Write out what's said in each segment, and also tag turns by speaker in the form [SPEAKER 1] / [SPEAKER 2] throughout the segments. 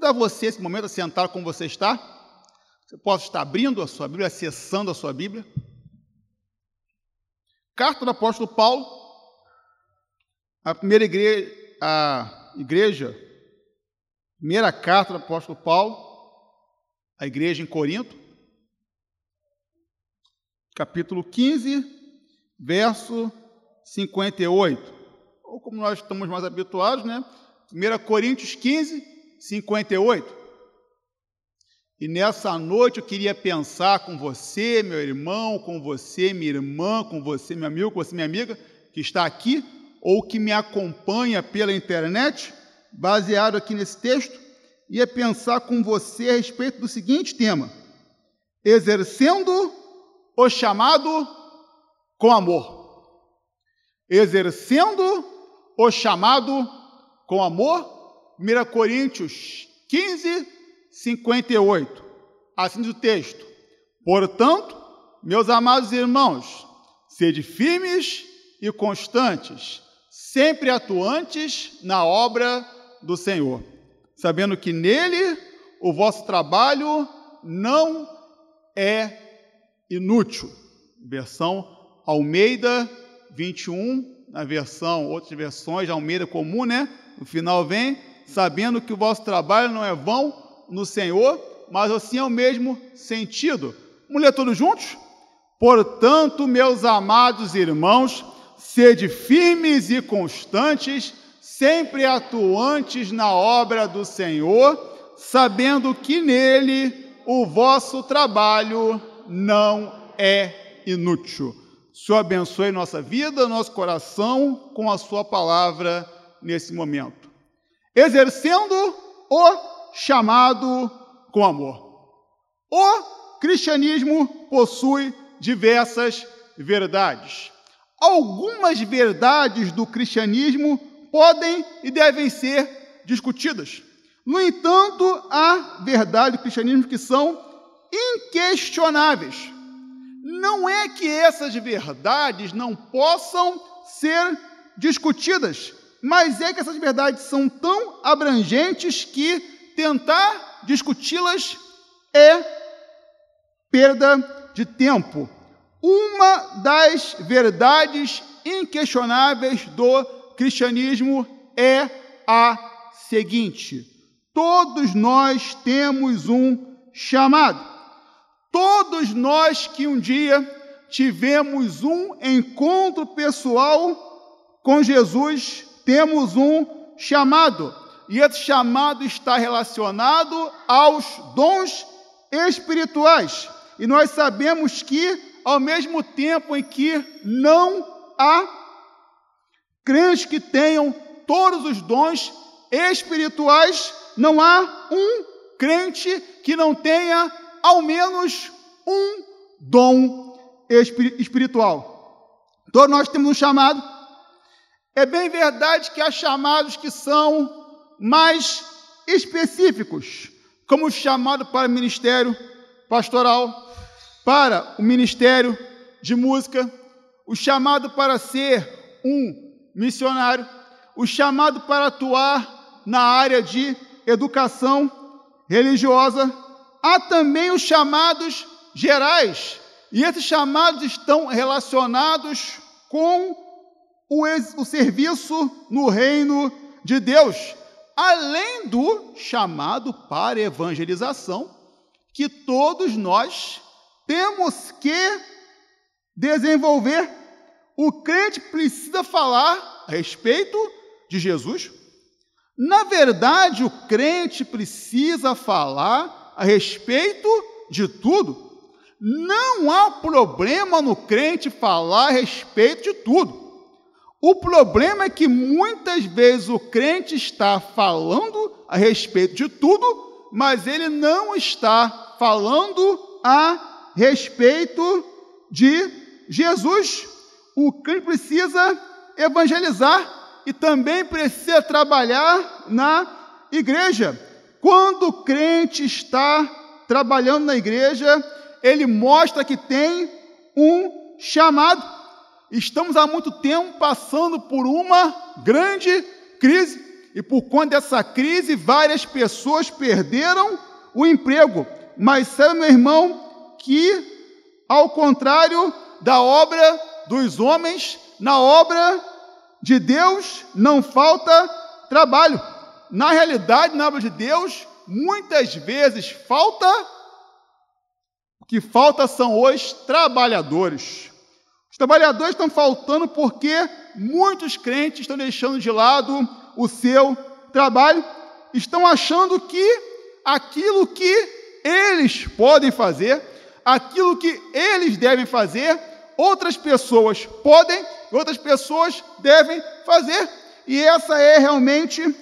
[SPEAKER 1] Convidar você esse momento a sentar como você está. Você pode estar abrindo a sua Bíblia, acessando a sua Bíblia. Carta do apóstolo Paulo, a primeira igreja, a igreja, primeira carta do apóstolo Paulo, a igreja em Corinto, capítulo 15, verso 58. Ou como nós estamos mais habituados, né? 1 Coríntios 15, 58. E nessa noite eu queria pensar com você, meu irmão, com você, minha irmã, com você, meu amigo, com você, minha amiga, que está aqui ou que me acompanha pela internet, baseado aqui nesse texto, ia pensar com você a respeito do seguinte tema: exercendo o chamado com amor. Exercendo o chamado com amor. 1 Coríntios 15, 58. Assim diz o texto. Portanto, meus amados irmãos, sede firmes e constantes, sempre atuantes na obra do Senhor, sabendo que nele o vosso trabalho não é inútil. Versão Almeida 21, na versão, outras versões, Almeida comum, né? No final vem, sabendo que o vosso trabalho não é vão no Senhor, mas assim é o mesmo sentido. Vamos ler todos juntos? Portanto, meus amados irmãos, sede firmes e constantes, sempre atuantes na obra do Senhor, sabendo que nele o vosso trabalho não é inútil. Senhor abençoe nossa vida, nosso coração com a sua palavra nesse momento. Exercendo o chamado com amor. O cristianismo possui diversas verdades. Algumas verdades do cristianismo podem e devem ser discutidas. No entanto, há verdades do cristianismo que são inquestionáveis. Não é que essas verdades não possam ser discutidas, mas é que essas verdades são tão abrangentes que tentar discuti-las é perda de tempo. Uma das verdades inquestionáveis do cristianismo é a seguinte: todos nós temos um chamado. Todos nós que um dia tivemos um encontro pessoal com Jesus, temos um chamado. E esse chamado está relacionado aos dons espirituais. E nós sabemos que, ao mesmo tempo em que não há crentes que tenham todos os dons espirituais, não há um crente que não tenha ao menos um dom espiritual. Todos nós temos um chamado. É bem verdade que há chamados que são mais específicos, como o chamado para o ministério pastoral, para o ministério de música, o chamado para ser um missionário, o chamado para atuar na área de educação religiosa, há também os chamados gerais, e esses chamados estão relacionados com o, o serviço no reino de Deus além do chamado para evangelização, que todos nós temos que desenvolver. O crente precisa falar a respeito de Jesus. Na verdade, o crente precisa falar a respeito de tudo. Não há problema no crente falar a respeito de tudo. O problema é que muitas vezes o crente está falando a respeito de tudo, mas ele não está falando a respeito de Jesus. O crente precisa evangelizar e também precisa trabalhar na igreja. Quando o crente está trabalhando na igreja, ele mostra que tem um chamado. Estamos há muito tempo passando por uma grande crise e por conta dessa crise, várias pessoas perderam o emprego. Mas sabe, meu irmão, que ao contrário da obra dos homens, na obra de Deus não falta trabalho. Na realidade, na obra de Deus, muitas vezes falta o que falta são os trabalhadores. Trabalhadores estão faltando porque muitos crentes estão deixando de lado o seu trabalho, estão achando que aquilo que eles podem fazer, aquilo que eles devem fazer, outras pessoas podem outras pessoas devem fazer. E essa é realmente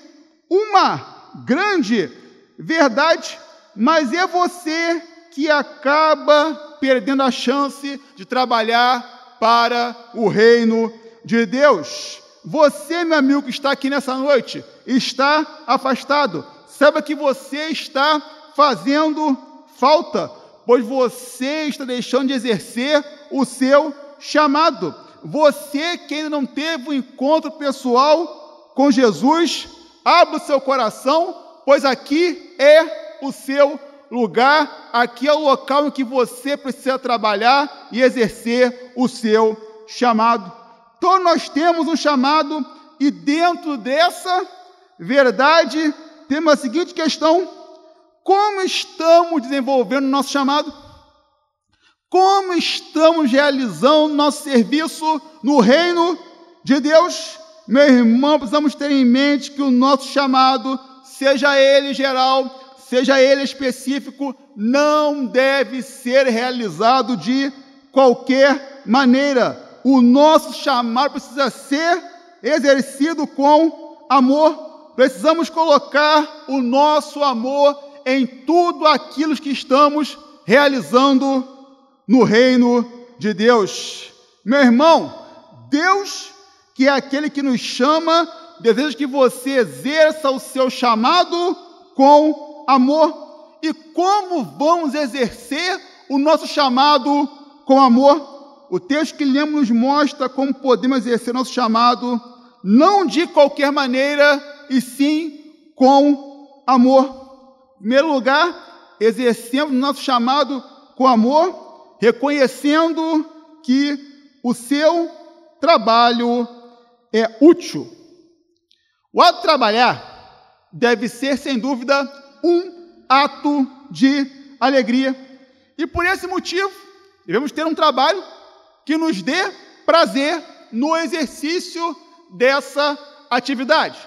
[SPEAKER 1] uma grande verdade, mas é você que acaba perdendo a chance de trabalhar para o reino de Deus. Você, meu amigo que está aqui nessa noite, está afastado. Saiba que você está fazendo falta, pois você está deixando de exercer o seu chamado. Você que ainda não teve um encontro pessoal com Jesus, abra o seu coração, pois aqui é o seu lugar, aqui é o local em que você precisa trabalhar e exercer o seu chamado. Todos nós temos um chamado, e dentro dessa verdade, temos a seguinte questão: como estamos desenvolvendo o nosso chamado? Como estamos realizando nosso serviço no reino de Deus? Meu irmão, precisamos ter em mente que o nosso chamado, seja ele geral, seja ele específico, não deve ser realizado de qualquer maneira o nosso chamado precisa ser exercido com amor. Precisamos colocar o nosso amor em tudo aquilo que estamos realizando no reino de Deus. Meu irmão, Deus, que é aquele que nos chama, deseja que você exerça o seu chamado com amor. E como vamos exercer o nosso chamado com amor? o texto que lemos nos mostra como podemos exercer nosso chamado, não de qualquer maneira, e sim com amor. Em primeiro lugar, exercemos nosso chamado com amor, reconhecendo que o seu trabalho é útil. O ato de trabalhar deve ser, sem dúvida, um ato de alegria. E por esse motivo, devemos ter um trabalho que nos dê prazer no exercício dessa atividade.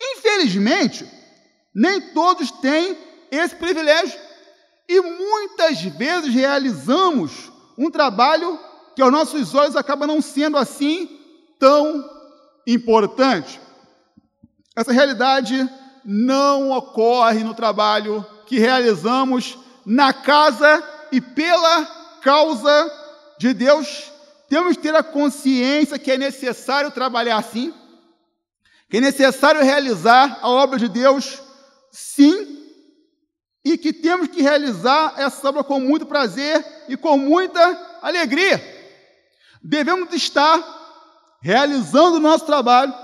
[SPEAKER 1] Infelizmente, nem todos têm esse privilégio e muitas vezes realizamos um trabalho que aos nossos olhos acaba não sendo assim tão importante. Essa realidade não ocorre no trabalho que realizamos na casa e pela causa de Deus, temos que ter a consciência que é necessário trabalhar assim, que é necessário realizar a obra de Deus, sim, e que temos que realizar essa obra com muito prazer e com muita alegria. Devemos estar realizando o nosso trabalho,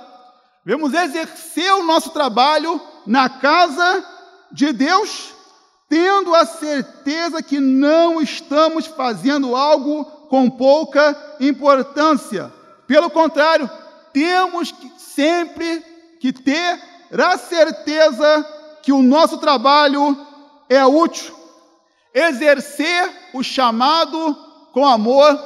[SPEAKER 1] devemos exercer o nosso trabalho na casa de Deus, tendo a certeza que não estamos fazendo algo com pouca importância. Pelo contrário, temos que sempre que ter a certeza que o nosso trabalho é útil. Exercer o chamado com amor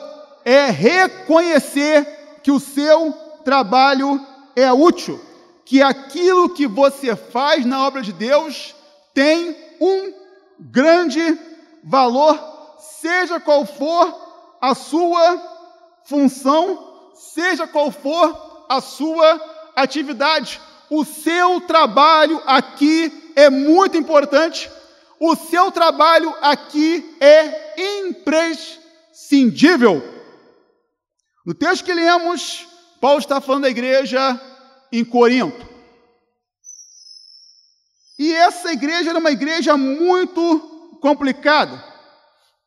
[SPEAKER 1] é reconhecer que o seu trabalho é útil, que aquilo que você faz na obra de Deus tem um grande valor, seja qual for a sua função, seja qual for a sua atividade. O seu trabalho aqui é muito importante. O seu trabalho aqui é imprescindível. No texto que lemos, Paulo está falando da igreja em Corinto. E essa igreja era uma igreja muito complicada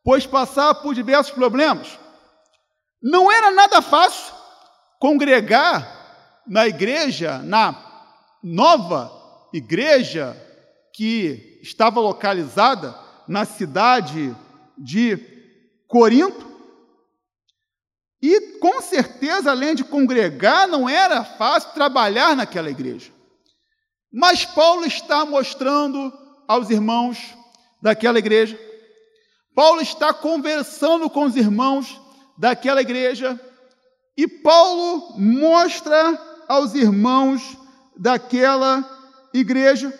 [SPEAKER 1] pois passava por diversos problemas. Não era nada fácil congregar na igreja, na, nova igreja que estava localizada na cidade de Corinto. E com certeza, além de congregar, não era fácil trabalhar naquela igreja. Mas Paulo está mostrando aos irmãos daquela igreja, Paulo está conversando com os irmãos daquela igreja, e Paulo mostra aos irmãos daquela igreja.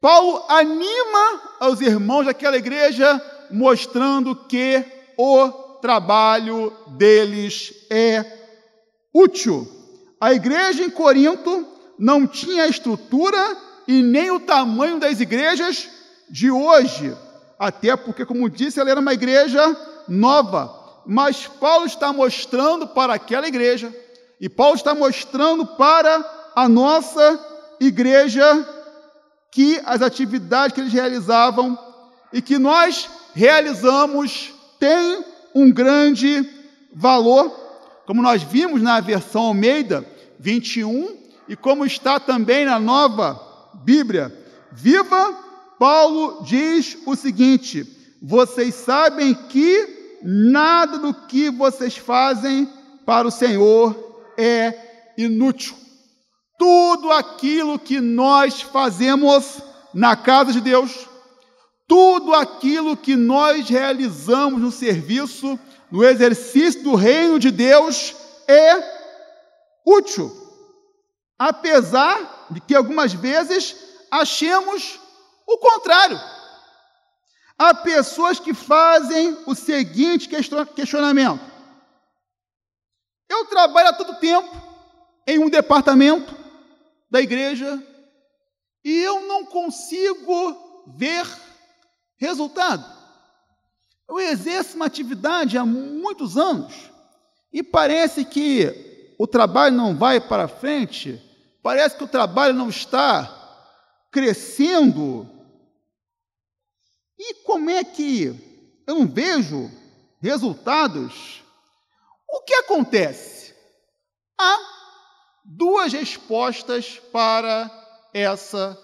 [SPEAKER 1] Paulo anima aos irmãos daquela igreja, mostrando que o trabalho deles é útil. A igreja em Corinto não tinha a estrutura e nem o tamanho das igrejas de hoje, até porque, como disse, ela era uma igreja nova. Mas Paulo está mostrando para aquela igreja, e Paulo está mostrando para a nossa igreja que as atividades que eles realizavam e que nós realizamos têm um grande valor, como nós vimos na versão Almeida 21 e como está também na nova Bíblia. Viva Paulo diz o seguinte: vocês sabem que nada do que vocês fazem para o Senhor é inútil. Tudo aquilo que nós fazemos na casa de Deus, tudo aquilo que nós realizamos no serviço, no exercício do reino de Deus, é útil. Apesar de que algumas vezes achemos o contrário. Há pessoas que fazem o seguinte questionamento: eu trabalho há todo tempo em um departamento, da igreja e eu não consigo ver resultado. Eu exerço uma atividade há muitos anos e parece que o trabalho não vai para frente, parece que o trabalho não está crescendo. E como é que eu não vejo resultados? O que acontece? Há duas respostas para essa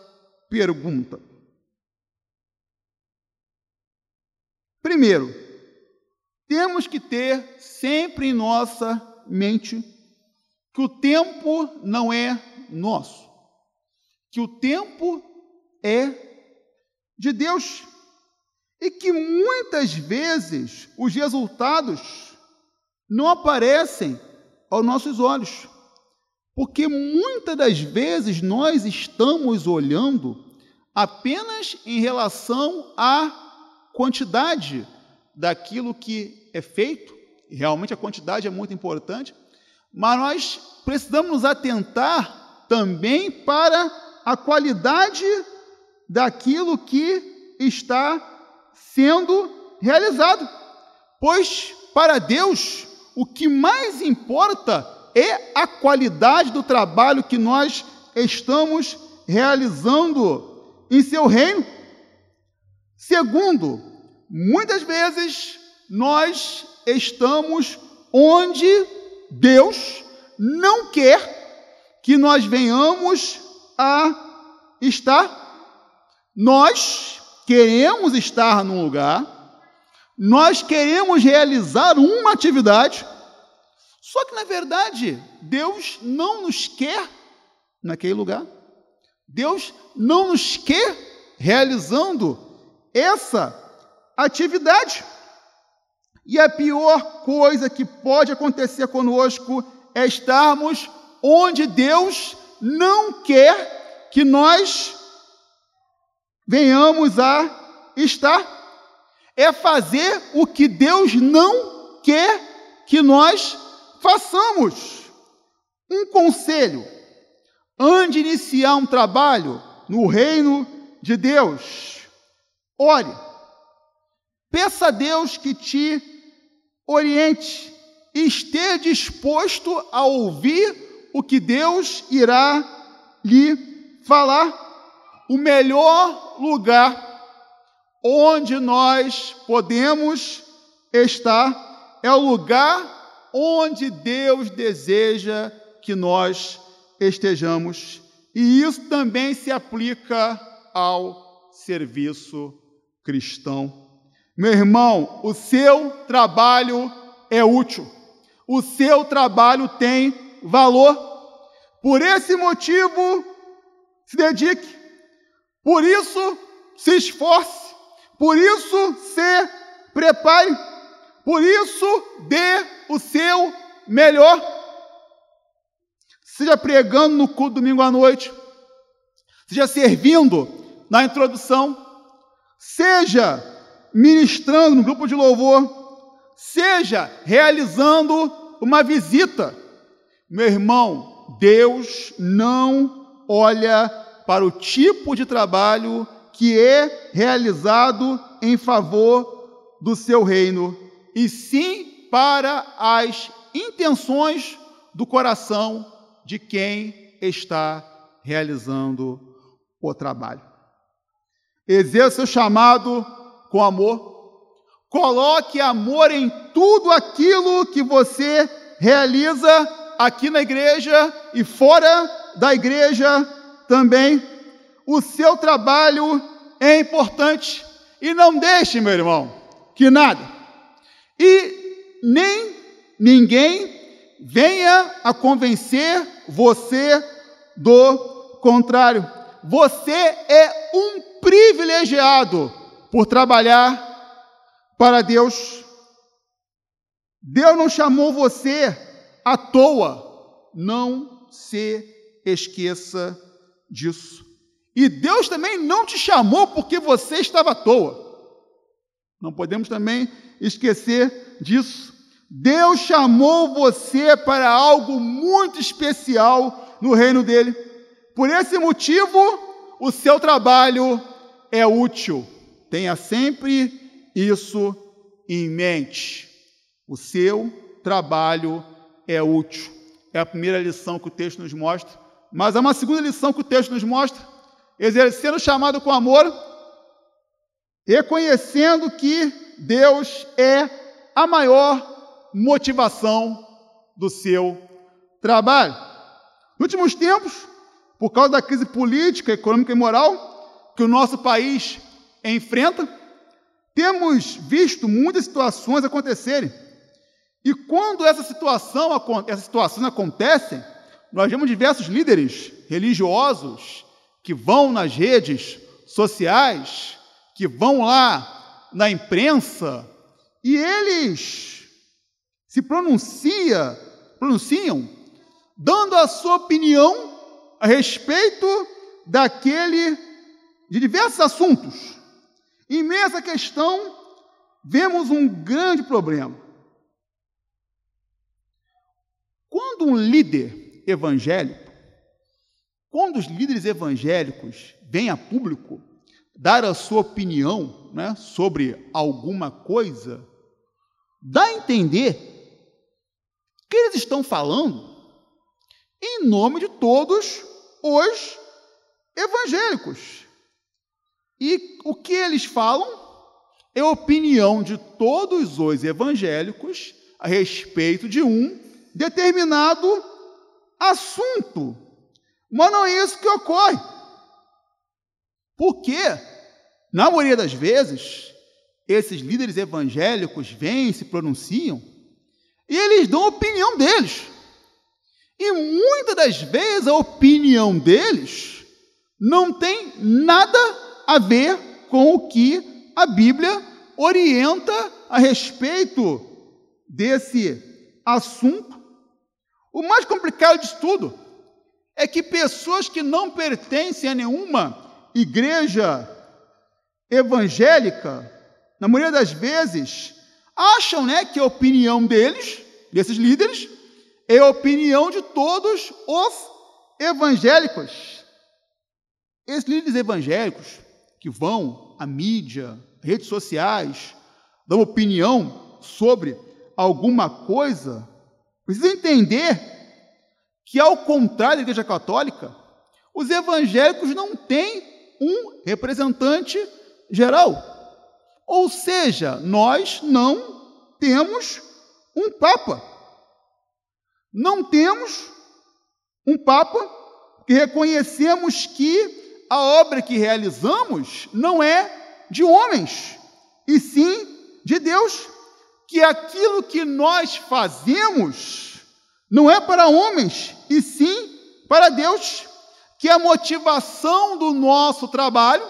[SPEAKER 1] pergunta. Primeiro, temos que ter sempre em nossa mente que o tempo não é nosso, que o tempo é de Deus e que muitas vezes os resultados não aparecem aos nossos olhos. Porque muitas das vezes nós estamos olhando apenas em relação à quantidade daquilo que é feito, realmente a quantidade é muito importante, mas nós precisamos nos atentar também para a qualidade daquilo que está sendo realizado. Pois para Deus, o que mais importa é a qualidade do trabalho que nós estamos realizando em seu reino. Segundo, muitas vezes nós estamos onde Deus não quer que nós venhamos a estar. Nós queremos estar num lugar, nós queremos realizar uma atividade, só que, na verdade, Deus não nos quer naquele lugar. Deus não nos quer realizando essa atividade. E a pior coisa que pode acontecer conosco é estarmos onde Deus não quer que nós venhamos a estar. É fazer o que Deus não quer que nós façamos um conselho antes de iniciar um trabalho no reino de Deus. Ore, peça a Deus que te oriente e esteja disposto a ouvir o que Deus irá lhe falar. O melhor lugar onde nós podemos estar é o lugar onde Deus deseja que nós estejamos. E isso também se aplica ao serviço cristão. Meu irmão, o seu trabalho é útil, o seu trabalho tem valor. Por esse motivo, se dedique, por isso, se esforce, por isso, se prepare, por isso, dê o seu melhor. Seja pregando no culto domingo à noite, seja servindo na introdução, seja ministrando no grupo de louvor, seja realizando uma visita. Meu irmão, Deus não olha para o tipo de trabalho que é realizado em favor do seu reino, e sim para as intenções do coração de quem está realizando o trabalho. Exerça o chamado com amor. Coloque amor em tudo aquilo que você realiza aqui na igreja e fora da igreja também. O seu trabalho é importante e não deixe, meu irmão, que nada e nem ninguém venha a convencer você do contrário. Você é um privilegiado por trabalhar para Deus. Deus não chamou você à toa. Não se esqueça disso. E Deus também não te chamou porque você estava à toa. Não podemos também esquecer disso. Deus chamou você para algo muito especial no reino dele. Por esse motivo, o seu trabalho é útil. Tenha sempre isso em mente. O seu trabalho é útil. É a primeira lição que o texto nos mostra. Mas há uma segunda lição que o texto nos mostra: exercendo o chamado com amor, reconhecendo que Deus é a maior motivação do seu trabalho. Nos últimos tempos, por causa da crise política, econômica e moral que o nosso país enfrenta, temos visto muitas situações acontecerem. E quando essa situação, essas situações acontecem, nós vemos diversos líderes religiosos que vão nas redes sociais, que vão lá na imprensa, e eles se pronuncia, pronunciam, dando a sua opinião a respeito daquele de diversos assuntos. Em meio a essa questão, vemos um grande problema. Quando um líder evangélico, quando os líderes evangélicos vêm a público dar a sua opinião né, sobre alguma coisa, dá a entender que eles estão falando em nome de todos os evangélicos. E o que eles falam é opinião de todos os evangélicos a respeito de um determinado assunto. Mas não é isso que ocorre. Porque, na maioria das vezes, esses líderes evangélicos vêm, se pronunciam, e eles dão a opinião deles. E muitas das vezes a opinião deles não tem nada a ver com o que a Bíblia orienta a respeito desse assunto. O mais complicado de tudo é que pessoas que não pertencem a nenhuma igreja evangélica, na maioria das vezes, acham né, que a opinião deles, desses líderes, é a opinião de todos os evangélicos. Esses líderes evangélicos, que vão à mídia, redes sociais, dão opinião sobre alguma coisa, precisam entender que, ao contrário da Igreja Católica, os evangélicos não têm um representante geral. Ou seja, nós não temos um Papa. Não temos um Papa porque reconhecemos que a obra que realizamos não é de homens, e sim de Deus, que aquilo que nós fazemos não é para homens, e sim para Deus, que a motivação do nosso trabalho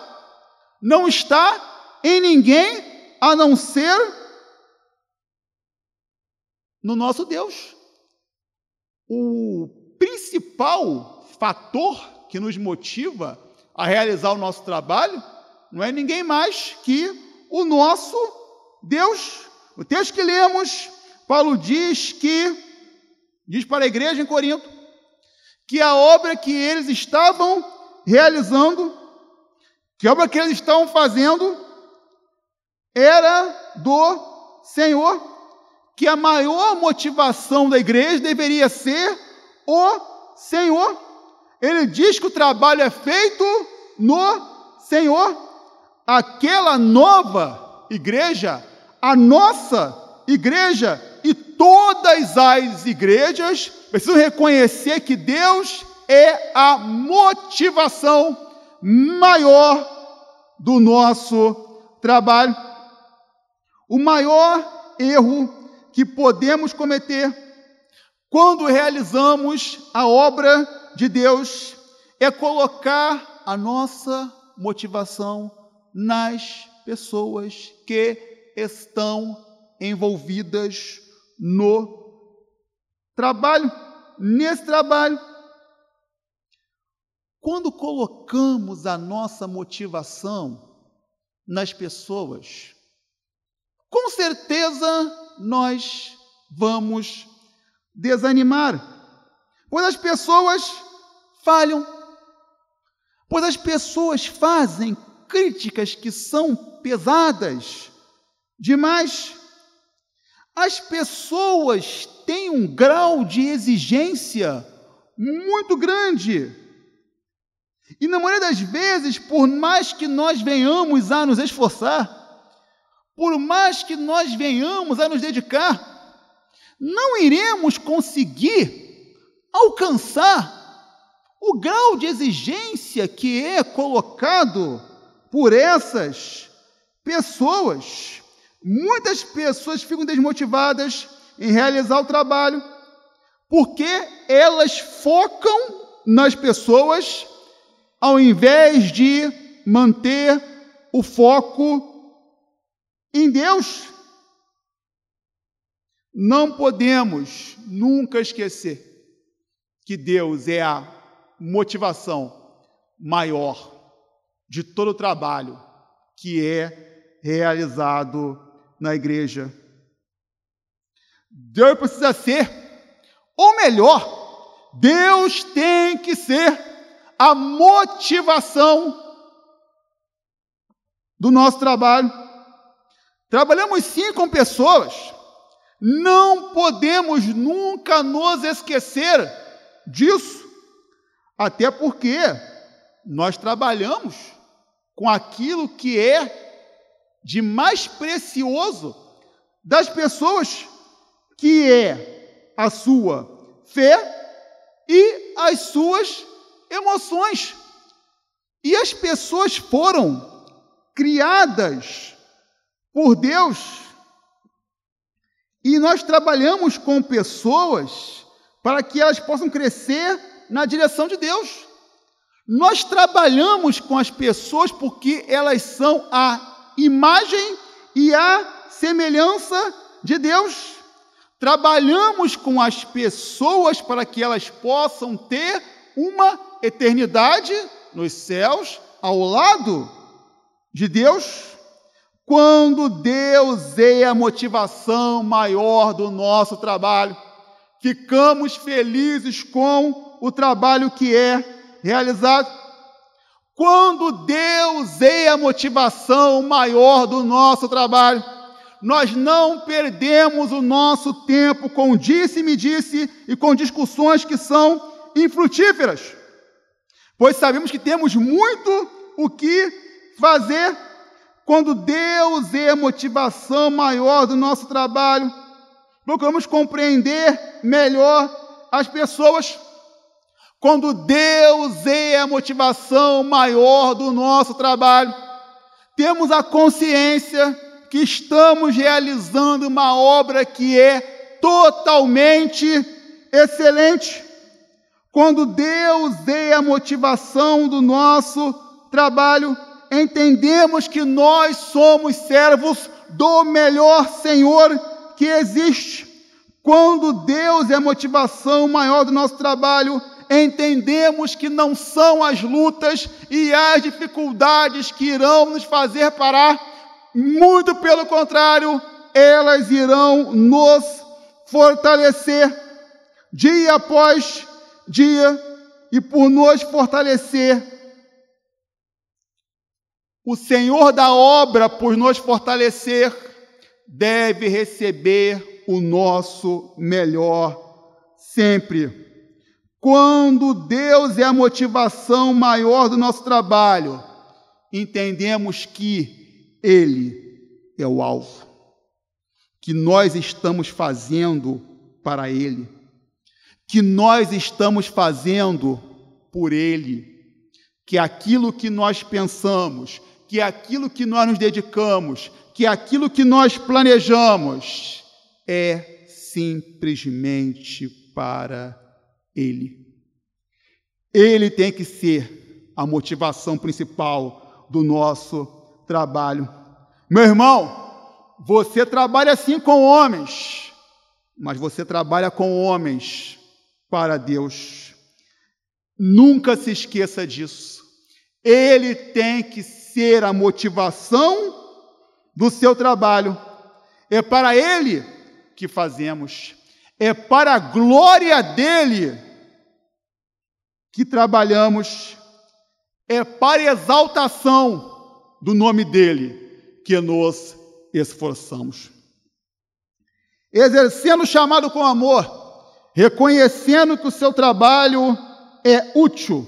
[SPEAKER 1] não está em ninguém a não ser no nosso Deus. O principal fator que nos motiva a realizar o nosso trabalho não é ninguém mais que o nosso Deus. O texto que lemos, Paulo diz que, diz para a igreja em Corinto, que a obra que eles estavam realizando, que a obra que eles estavam fazendo, era do Senhor, que a maior motivação da igreja deveria ser o Senhor. Ele diz que o trabalho é feito no Senhor aquela nova igreja, a nossa igreja e todas as igrejas precisam reconhecer que Deus é a motivação maior do nosso trabalho. O maior erro que podemos cometer quando realizamos a obra de Deus é colocar a nossa motivação nas pessoas que estão envolvidas no trabalho, nesse trabalho. Quando colocamos a nossa motivação nas pessoas, com certeza nós vamos desanimar, pois as pessoas falham, pois as pessoas fazem críticas que são pesadas demais. As pessoas têm um grau de exigência muito grande. E na maioria das vezes, por mais que nós venhamos a nos esforçar, por mais que nós venhamos a nos dedicar, não iremos conseguir alcançar o grau de exigência que é colocado por essas pessoas. Muitas pessoas ficam desmotivadas em realizar o trabalho porque elas focam nas pessoas ao invés de manter o foco em Deus. Não podemos nunca esquecer que Deus é a motivação maior de todo o trabalho que é realizado na igreja. Deus precisa ser, ou melhor, Deus tem que ser a motivação do nosso trabalho. Trabalhamos sim com pessoas, não podemos nunca nos esquecer disso, até porque nós trabalhamos com aquilo que é de mais precioso das pessoas, que é a sua fé e as suas emoções. E as pessoas foram criadas por Deus. E nós trabalhamos com pessoas para que elas possam crescer na direção de Deus. Nós trabalhamos com as pessoas porque elas são a imagem e a semelhança de Deus. Trabalhamos com as pessoas para que elas possam ter uma eternidade nos céus ao lado de Deus. Quando Deus é a motivação maior do nosso trabalho, ficamos felizes com o trabalho que é realizado. Quando Deus é a motivação maior do nosso trabalho, nós não perdemos o nosso tempo com disse-me disse e com discussões que são infrutíferas, pois sabemos que temos muito o que fazer quando Deus é a motivação maior do nosso trabalho. Procuramos compreender melhor as pessoas quando Deus é a motivação maior do nosso trabalho, temos a consciência que estamos realizando uma obra que é totalmente excelente. Quando Deus é a motivação do nosso trabalho, entendemos que nós somos servos do melhor Senhor que existe. Quando Deus é a motivação maior do nosso trabalho, entendemos que não são as lutas e as dificuldades que irão nos fazer parar, muito pelo contrário, elas irão nos fortalecer dia após dia e por nos fortalecer. O Senhor da obra, por nos fortalecer, deve receber o nosso melhor sempre. Quando Deus é a motivação maior do nosso trabalho, entendemos que Ele é o alvo, que nós estamos fazendo para Ele, que nós estamos fazendo por Ele, que aquilo que nós pensamos, que aquilo que nós nos dedicamos, que aquilo que nós planejamos é simplesmente para Ele. Ele tem que ser a motivação principal do nosso trabalho. Meu irmão, você trabalha assim com homens, mas você trabalha com homens para Deus. Nunca se esqueça disso. Ele tem que ser a motivação do seu trabalho. É para Ele que fazemos, é para a glória dele que trabalhamos, é para exaltação do nome dele que nos esforçamos. Exercendo o chamado com amor, reconhecendo que o seu trabalho é útil.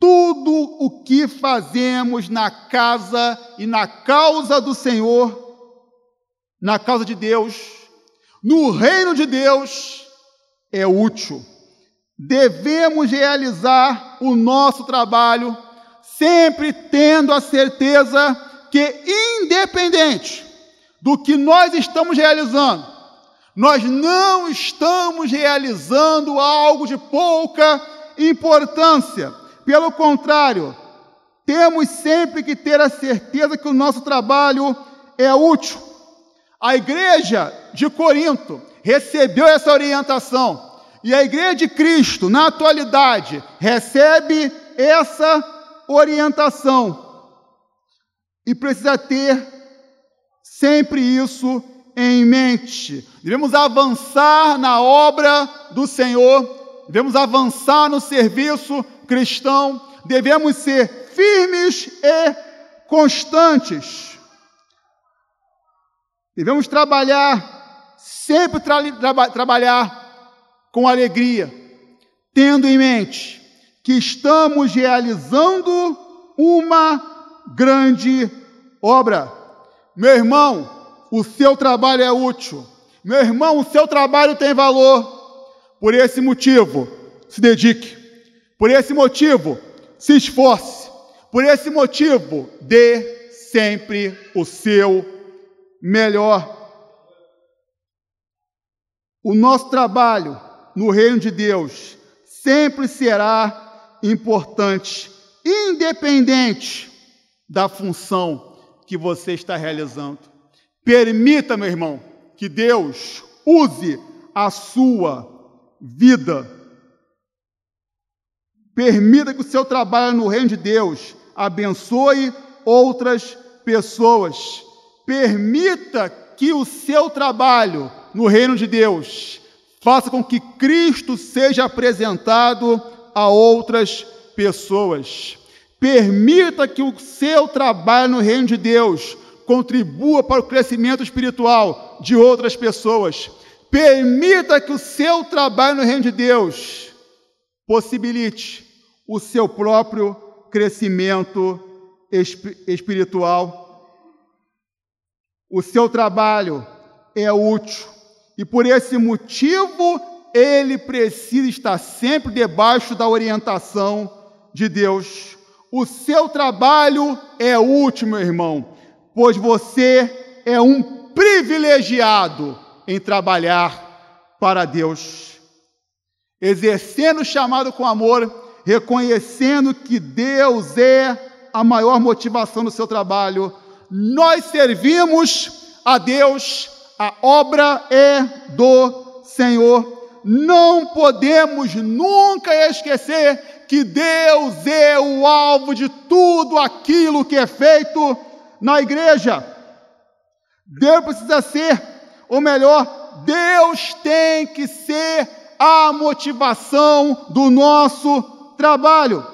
[SPEAKER 1] Tudo o que fazemos na casa e na causa do Senhor, na causa de Deus, no reino de Deus, é útil. Devemos realizar o nosso trabalho sempre tendo a certeza que, independente do que nós estamos realizando, nós não estamos realizando algo de pouca importância. Pelo contrário, temos sempre que ter a certeza que o nosso trabalho é útil. A igreja de Corinto recebeu essa orientação. E a igreja de Cristo, na atualidade, recebe essa orientação. E precisa ter sempre isso em mente. Devemos avançar na obra do Senhor, devemos avançar no serviço cristão, devemos ser firmes e constantes. Devemos trabalhar, sempre tra tra trabalhar com alegria, tendo em mente que estamos realizando uma grande obra. Meu irmão, o seu trabalho é útil. Meu irmão, o seu trabalho tem valor. Por esse motivo, se dedique. Por esse motivo, se esforce. Por esse motivo, dê sempre o seu melhor. O nosso trabalho no reino de Deus sempre será importante, independente da função que você está realizando. Permita, meu irmão, que Deus use a sua vida. Permita que o seu trabalho no reino de Deus abençoe outras pessoas. Permita que o seu trabalho no reino de Deus faça com que Cristo seja apresentado a outras pessoas. Permita que o seu trabalho no reino de Deus contribua para o crescimento espiritual de outras pessoas. Permita que o seu trabalho no reino de Deus possibilite o seu próprio crescimento espiritual. O seu trabalho é útil e por esse motivo ele precisa estar sempre debaixo da orientação de Deus. O seu trabalho é útil, meu irmão, pois você é um privilegiado em trabalhar para Deus. Exercendo o chamado com amor, reconhecendo que Deus é a maior motivação do seu trabalho. Nós servimos a Deus, a obra é do Senhor. Não podemos nunca esquecer que Deus é o alvo de tudo aquilo que é feito na igreja. Deus precisa ser, ou melhor, Deus tem que ser a motivação do nosso trabalho.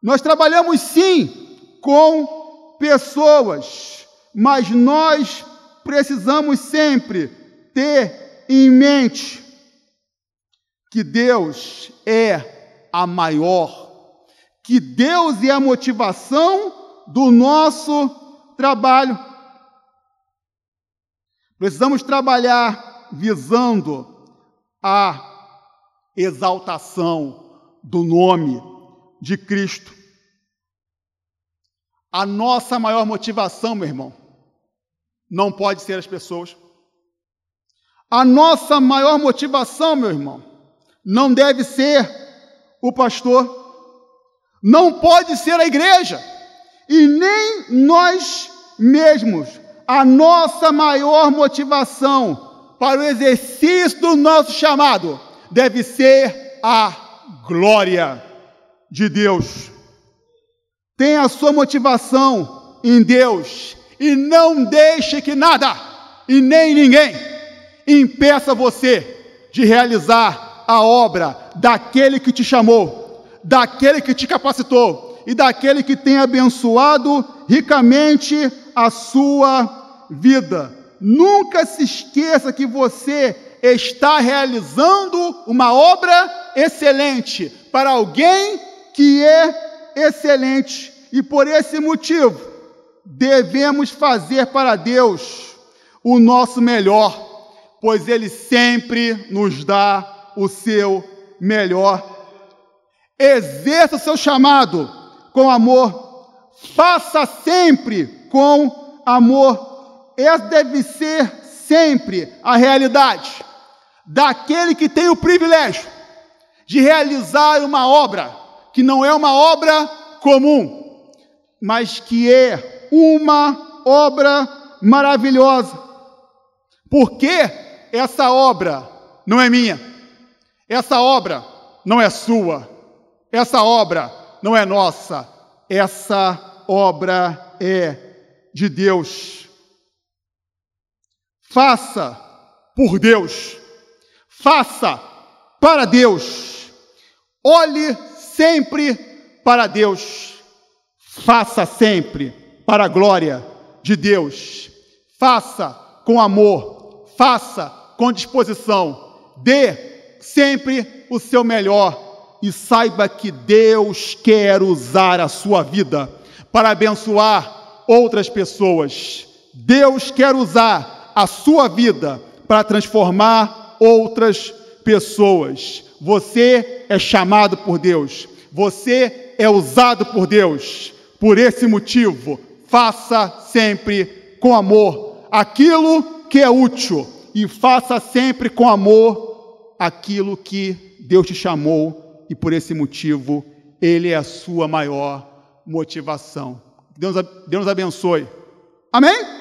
[SPEAKER 1] Nós trabalhamos sim com pessoas, mas nós precisamos sempre ter em mente que Deus é a maior, que Deus é a motivação do nosso trabalho. Precisamos trabalhar visando a exaltação do nome de Cristo. A nossa maior motivação, meu irmão, não pode ser as pessoas. A nossa maior motivação, meu irmão, não deve ser o pastor, não pode ser a igreja, e nem nós mesmos. A nossa maior motivação para o exercício do nosso chamado deve ser a glória de Deus. Tenha a sua motivação em Deus e não deixe que nada e nem ninguém impeça você de realizar a obra daquele que te chamou, daquele que te capacitou e daquele que tem abençoado ricamente a sua vida. Nunca se esqueça que você está realizando uma obra excelente para alguém que é excelente, e por esse motivo devemos fazer para Deus o nosso melhor, pois Ele sempre nos dá o seu melhor. Exerça o seu chamado com amor, faça sempre com amor. Essa deve ser sempre a realidade daquele que tem o privilégio de realizar uma obra que não é uma obra comum, mas que é uma obra maravilhosa. Porque essa obra não é minha, essa obra não é sua, essa obra não é nossa, essa obra é de Deus. Faça por Deus, faça para Deus, olhe sempre para Deus. Faça sempre para a glória de Deus. Faça com amor, faça com disposição. Dê sempre o seu melhor e saiba que Deus quer usar a sua vida para abençoar outras pessoas. Deus quer usar a sua vida para transformar outras pessoas. Você é chamado por Deus. Você é usado por Deus. Por esse motivo, faça sempre com amor aquilo que é útil e faça sempre com amor aquilo que Deus te chamou e por esse motivo ele é a sua maior motivação. Deus, Deus abençoe. Amém?